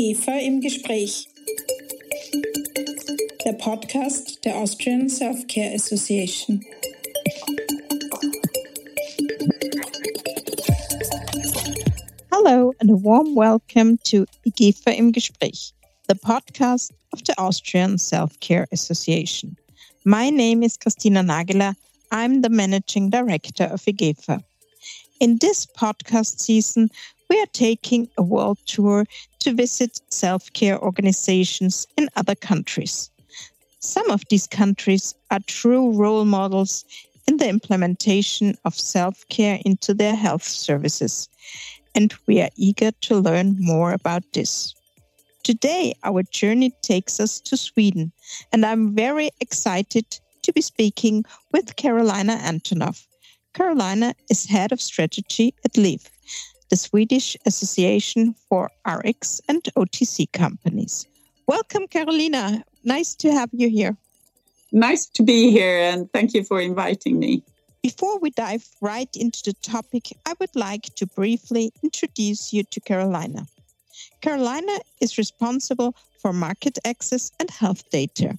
IGEPHA im Gespräch. Der Podcast der Austrian Self-Care Association. Hello and a warm welcome to IGEPHA im Gespräch, the podcast of the Austrian Self-Care Association. My name is Christina Nageler. I'm the managing director of IGEPHA. In this podcast season, we are taking a world tour to visit self care organizations in other countries. Some of these countries are true role models in the implementation of self care into their health services, and we are eager to learn more about this. Today, our journey takes us to Sweden, and I'm very excited to be speaking with Karolina Antonov. Karolina is head of strategy at LIF, the Swedish Association for RX and OTC companies. Welcome, Karolina. Nice to have you here. Nice to be here, and thank you for inviting me. Before we dive right into the topic, I would like to briefly introduce you to Karolina. Karolina is responsible for market access and health data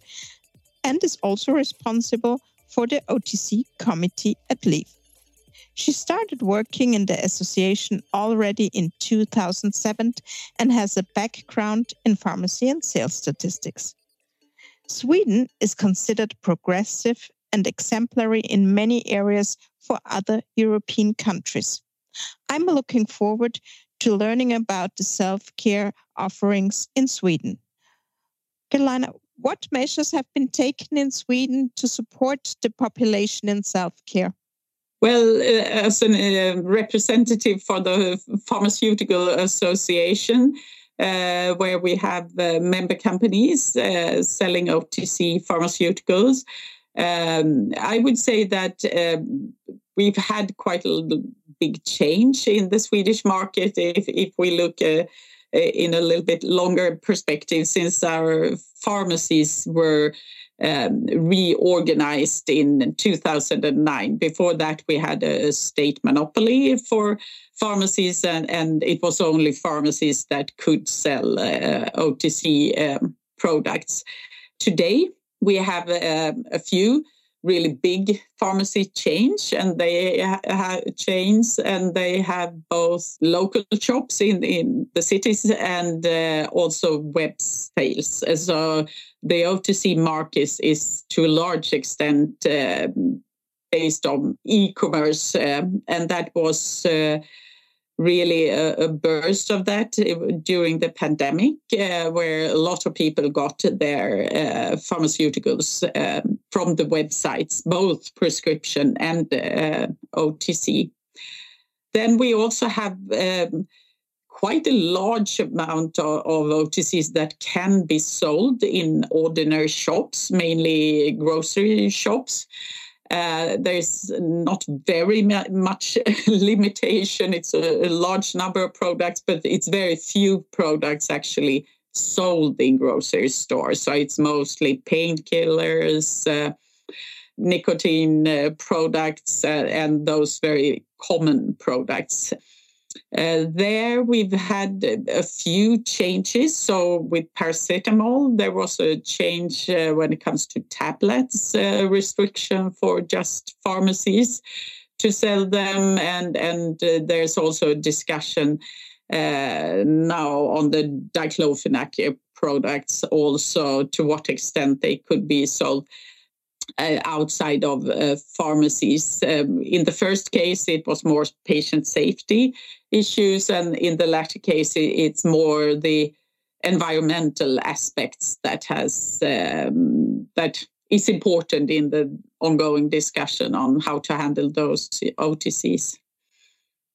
and is also responsible for the OTC committee at LIF. She started working in the association already in 2007 and has a background in pharmacy and sales statistics. Sweden is considered progressive and exemplary in many areas for other European countries. I'm looking forward to learning about the self care offerings in Sweden. Karolina, what measures have been taken in Sweden to support the population in self care? Well, uh, as a uh, representative for the Pharmaceutical Association, uh, where we have uh, member companies uh, selling OTC pharmaceuticals, um, I would say that um, we've had quite a big change in the Swedish market if, if we look uh, in a little bit longer perspective since our pharmacies were um, reorganized in 2009. Before that, we had a state monopoly for pharmacies, and, and it was only pharmacies that could sell uh, OTC um, products. Today, we have uh, a few really big pharmacy change and they have chains and they have both local shops in, in the cities and uh, also web sales. So the otc market is is to a large extent uh, based on e-commerce um, and that was uh, really a, a, burst of that during the pandemic, uh, where a lot of people got their uh, pharmaceuticals um, from the websites, both prescription and uh, OTC. Then we also have um, quite a large amount of, of, OTCs that can be sold in ordinary shops, mainly grocery shops. Uh, there's not very much limitation. It's a, a, large number of products, but it's very few products actually sold in grocery stores. So it's mostly painkillers, uh, nicotine uh, products, uh, and those very common products. Uh, there we've had a few changes. So with paracetamol, there was a change uh, when it comes to tablets, uh, restriction for just pharmacies to sell them, and and uh, there's also a discussion uh, now on the diclofenac products also to what extent they could be sold outside of uh, pharmacies. Um, in the first case, it was more patient safety issues, and in the latter case, it's more the environmental aspects that has um, that is important in the ongoing discussion on how to handle those OTCs.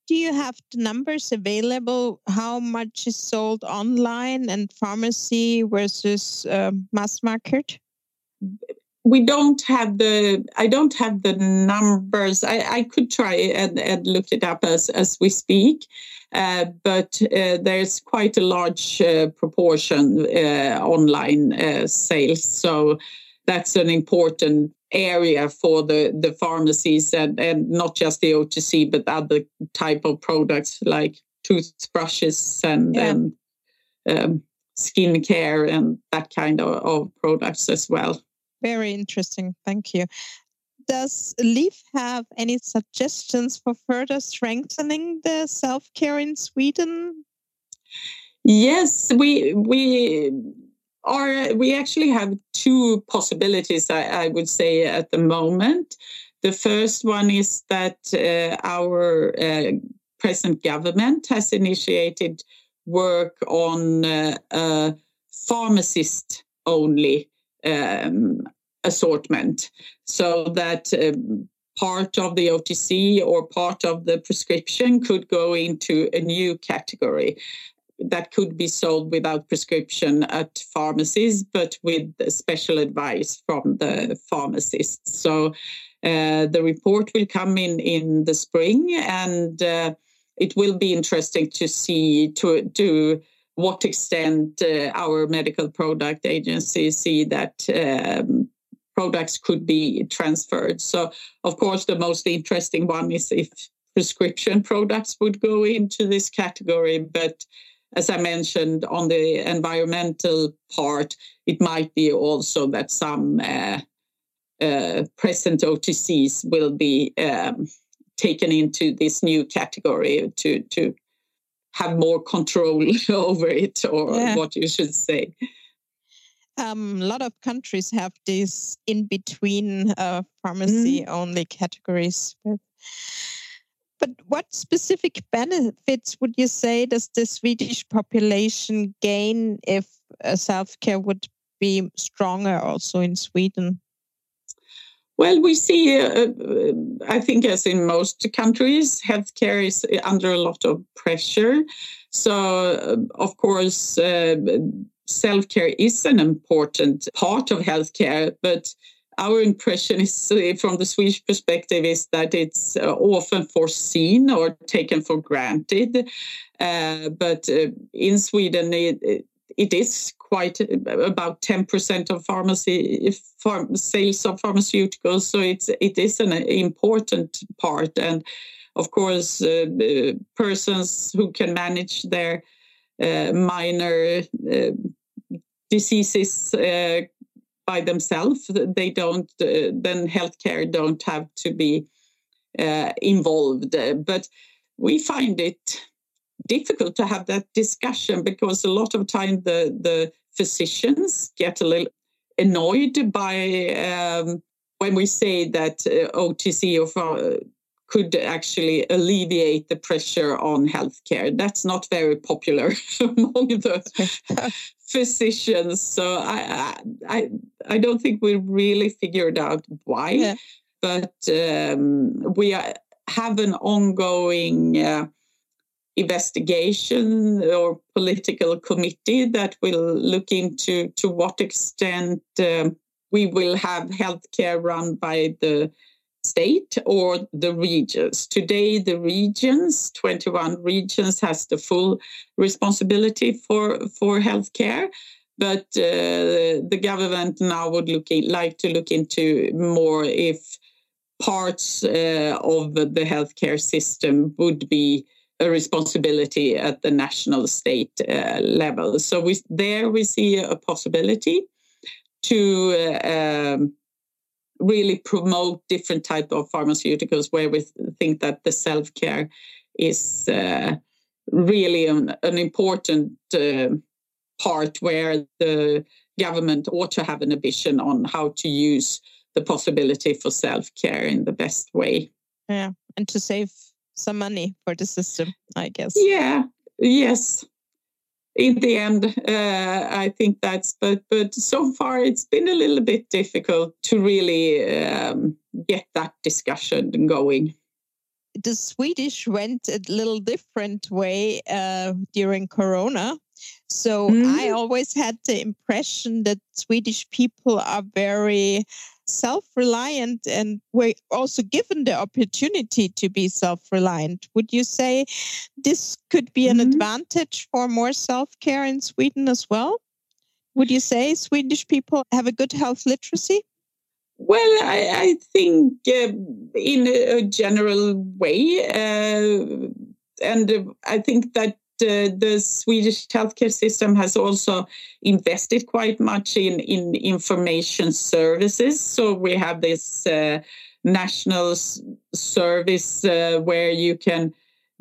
Do you have the numbers available? How much is sold online and pharmacy versus uh, mass market? We don't have the i don't have the numbers i, I could try and, and look it up as, as we speak uh, but uh, there's quite a large uh, proportion uh, online uh, sales so that's an important area for the, the pharmacies and, and not just the otc but other type of products like toothbrushes and, yeah. and um, skincare and that kind of, of products as well. Very interesting. Thank you. Does LIF have any suggestions for further strengthening the self care in Sweden? Yes, we we are. We actually have two possibilities. I, I would say at the moment. The first one is that uh, our uh, present government has initiated work on uh, pharmacist only um, assortment so that um, part of the OTC or part of the prescription could go into a new category that could be sold without prescription at pharmacies, but with special advice from the pharmacists. So uh, the report will come in in the spring, and uh, it will be interesting to see to to what extent uh, our medical product agencies see that um, products could be transferred. So, of course, the most interesting one is if prescription products would go into this category. But as I mentioned on the environmental part, it might be also that some uh, uh, present OTCs will be um, taken into this new category to to have more control over it, or yeah. what you should say. Um, a lot of countries have these in between uh, pharmacy mm. only categories. But, but what specific benefits would you say does the Swedish population gain if uh, self care would be stronger also in Sweden? Well, we see, uh, uh, I think, as in most countries, healthcare is under a lot of pressure. So, uh, of course, uh, self care is an important part of healthcare, but our impression is uh, from the Swedish perspective is that it's often foreseen or taken for granted. Uh, but uh, in Sweden, it, it is quite uh, about 10% of pharmacy sales of pharmaceuticals. So it's, it is an important part. And of course, uh, persons who can manage their minor diseases uh, by themselves. They don't uh, then healthcare don't have to be uh, involved. But we find it difficult to have that discussion because a lot of time the the physicians get a little annoyed by um, when we say that uh, OTC or could actually alleviate the pressure on healthcare. That's not very popular among the physicians. So I, I, I don't think we really figured out why, yeah. but um, we have an ongoing uh, investigation or political committee that will look into to what extent um, we will have healthcare run by the state or the regions. Today, the regions, 21 regions, has the full responsibility for, for healthcare. But uh, the government now would look in, like to look into more if parts uh, of the healthcare system would be a responsibility at the national state uh, level. So we, there we see a possibility to uh, um, really promote different type of pharmaceuticals where we think that the self-care is uh, really an, an important uh, part where the government ought to have an ambition on how to use the possibility for self-care in the best way yeah and to save some money for the system i guess yeah yes in the end, uh, I think that's but but so far it's been a little bit difficult to really um, get that discussion going. The Swedish went a little different way uh, during Corona. So mm. I always had the impression that Swedish people are very self-reliant and were also given the opportunity to be self-reliant. Would you say this could be an mm-hmm. advantage for more self-care in sweden as well? Would you say swedish people have a good health literacy? Well, I, I think uh, in a general way, uh, and I think that uh, the Swedish healthcare system has also invested quite much in, in information services. So we have this uh, national s- service uh, where you can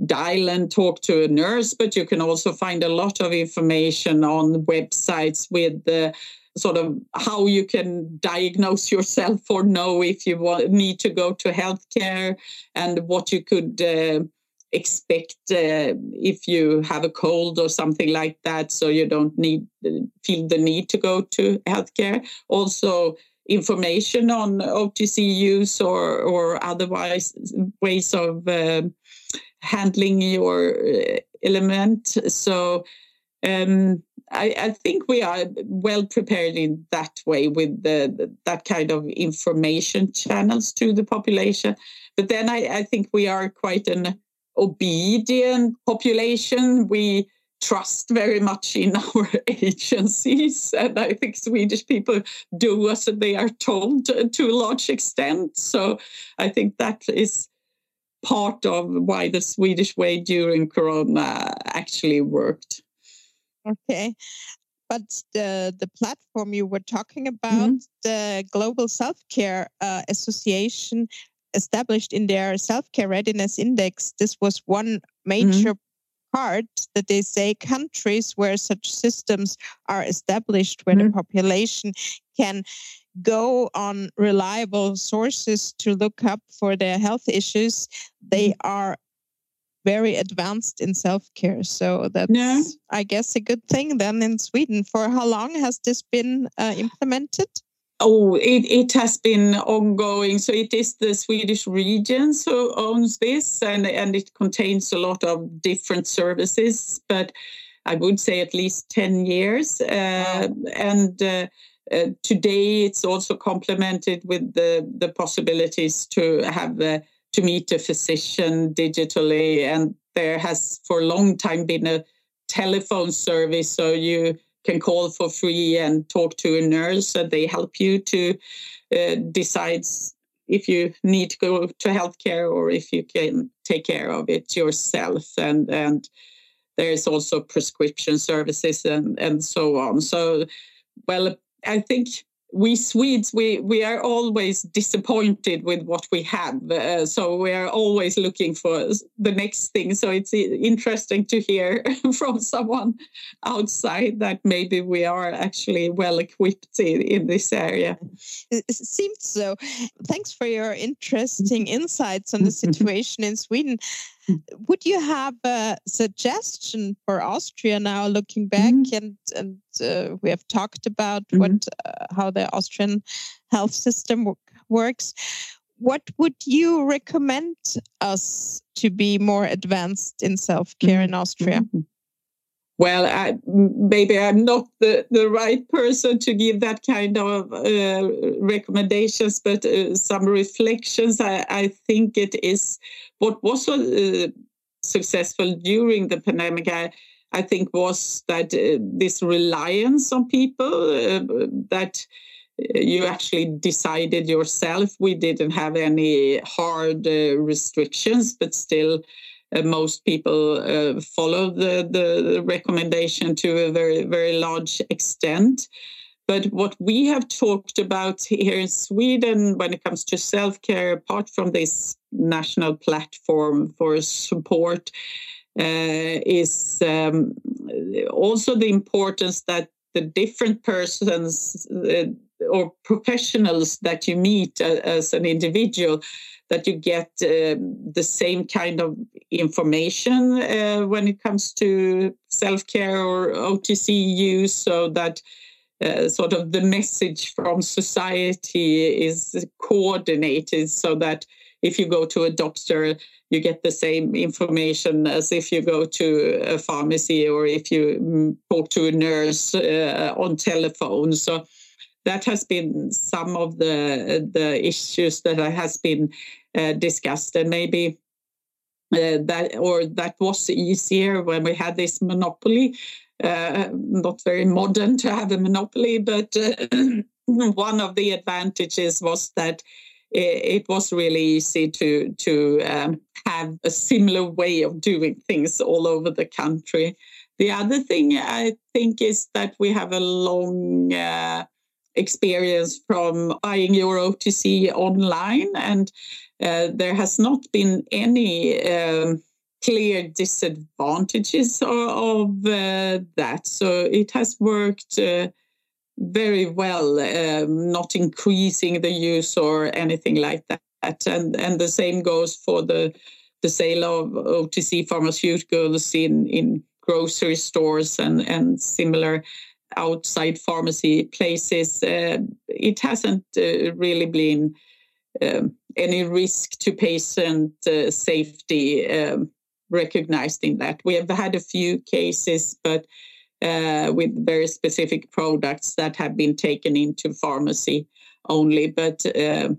dial and talk to a nurse, but you can also find a lot of information on websites with the sort of how you can diagnose yourself or know if you want, need to go to healthcare and what you could uh, expect uh, if you have a cold or something like that so you don't need feel the need to go to healthcare also information on otc use or or otherwise ways of uh, handling your uh, element so um, I, I, think we are well prepared in that way with the, the, that kind of information channels to the population. But then I, I think we are quite an obedient population. We trust very much in our agencies. And I think Swedish people do as they are told to a large extent. So I think that is part of why the Swedish way during Corona actually worked. Okay. But the the platform you were talking about, mm-hmm. the Global Self Care uh, Association, established in their self care readiness index, this was one major mm-hmm. part that they say countries where such systems are established, where mm-hmm. the population can go on reliable sources to look up for their health issues, they mm-hmm. are very advanced in self care. So that's, yeah. I guess, a good thing then in Sweden. For how long has this been uh, implemented? Oh, it, it has been ongoing. So it is the Swedish regions who owns this, and, and it contains a lot of different services, but I would say at least 10 years. Uh, and uh, uh, today it's also complemented with the, the possibilities to have to meet a physician digitally. And there has for a long time been a telephone service. So you can call for free and talk to a nurse and they help you to uh, decide if you need to go to healthcare or if you can take care of it yourself. And and there's also prescription services and and so on. So well i think we Swedes, we, we are always disappointed with what we have. Uh, so we are always looking for the next thing. So it's interesting to hear from someone outside that maybe we are actually well equipped in, in this area. It seems so. Thanks for your interesting insights on the situation in Sweden. Would you have a suggestion for Austria now, looking back, mm-hmm. and and uh, we have talked about mm-hmm. what uh, how the Austrian health system works. What would you recommend us to be more advanced in self care mm-hmm. in Austria? Well, I, maybe I'm not the, the right person to give that kind of uh, recommendations, but uh, some reflections. I, I think it is what was uh, successful during the pandemic. I, I think was that uh, this reliance on people uh, that uh, you actually decided yourself. We didn't have any hard restrictions, but still most people uh, follow the, the recommendation to a very, very large extent. But what we have talked about here in Sweden when it comes to self care, apart from this national platform for support, uh, is um, also the importance that the different persons uh, or professionals that you meet uh, as an individual that you get uh, the same kind of information uh, when it comes to self care or OTC use, so that uh, sort of the message from society is coordinated so that if you go to a doctor, you get the same information as if you go to a pharmacy or if you mm, talk to a nurse uh, on telephone. So that has been some of the the issues that has been uh, discussed, and maybe uh, that or that was easier when we had this monopoly. Uh, not very modern to have a monopoly, but uh, one of the advantages was that it, was really easy to to um, have a similar way of doing things all over the country. The other thing I think is that we have a long uh, experience from buying your OTC online, and uh, there has not been any um, clear disadvantages of, uh, that. So it has worked uh, very well, um, not increasing the use or anything like that. And and the same goes for the the sale of OTC pharmaceuticals in in grocery stores and and similar outside pharmacy places. Uh, it hasn't uh, really been um, any risk to patient uh, safety um, recognized in that. We have had a few cases, but uh, with very specific products that have been taken into pharmacy only. But uh,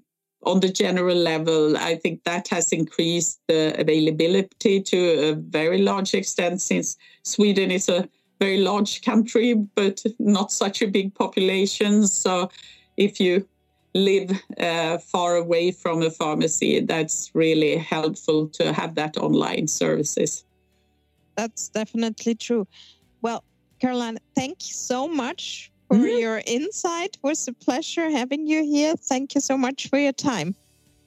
on the general level, I think that has increased the availability to a very large extent since Sweden is a very large country, but not such a big population. So if you live uh, far away from a pharmacy, that's really helpful to have that online services. That's definitely true. Well, Caroline, thank you so much for mm-hmm. your insight. It was a pleasure having you here. Thank you so much for your time.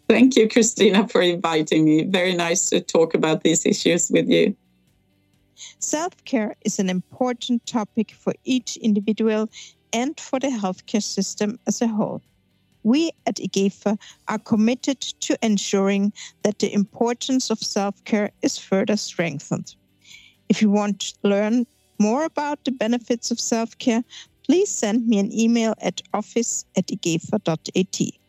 Thank you, Christina, for inviting me. Very nice to talk about these issues with you. Self care is an important topic for each individual and for the healthcare system as a whole. We at IGEPHA are committed to ensuring that the importance of self care is further strengthened. If you want to learn more about the benefits of self care, please send me an email at office at igepha.at.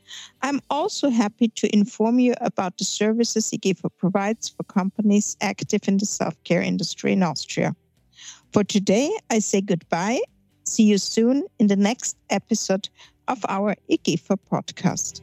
I'm also happy to inform you about the services IGEPHA provides for companies active in the self care industry in Austria. For today, I say goodbye. See you soon in the next episode of our IGEPHA podcast.